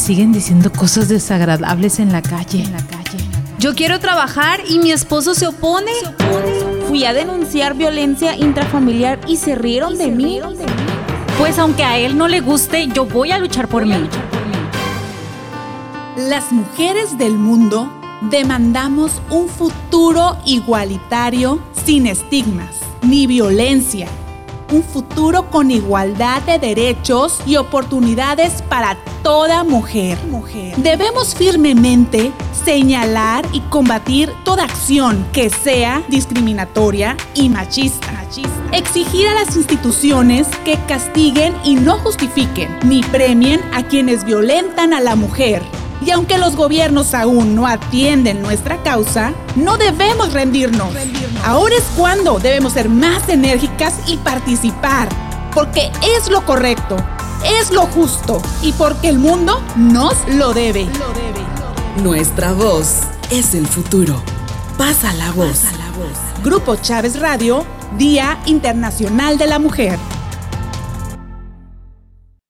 siguen diciendo cosas desagradables en la calle. En la calle. Yo quiero trabajar y mi esposo se opone. Fui a denunciar violencia intrafamiliar y se rieron, de, mí. Pues aunque a él no le guste, yo voy a luchar por mí. Las mujeres del mundo demandamos un futuro igualitario sin estigmas ni violencia. Un futuro con igualdad de derechos y oportunidades para toda mujer. Debemos firmemente señalar y combatir toda acción que sea discriminatoria y machista. Exigir a las instituciones que castiguen y no justifiquen ni premien a quienes violentan a la mujer. Y aunque los gobiernos aún no atienden nuestra causa, no debemos rendirnos. Ahora es cuando debemos ser más enérgicas y participar, porque es lo correcto, es lo justo y porque el mundo nos lo debe. Nuestra voz es el futuro. Pasa la voz. Grupo Chávez Radio, Día Internacional de la Mujer.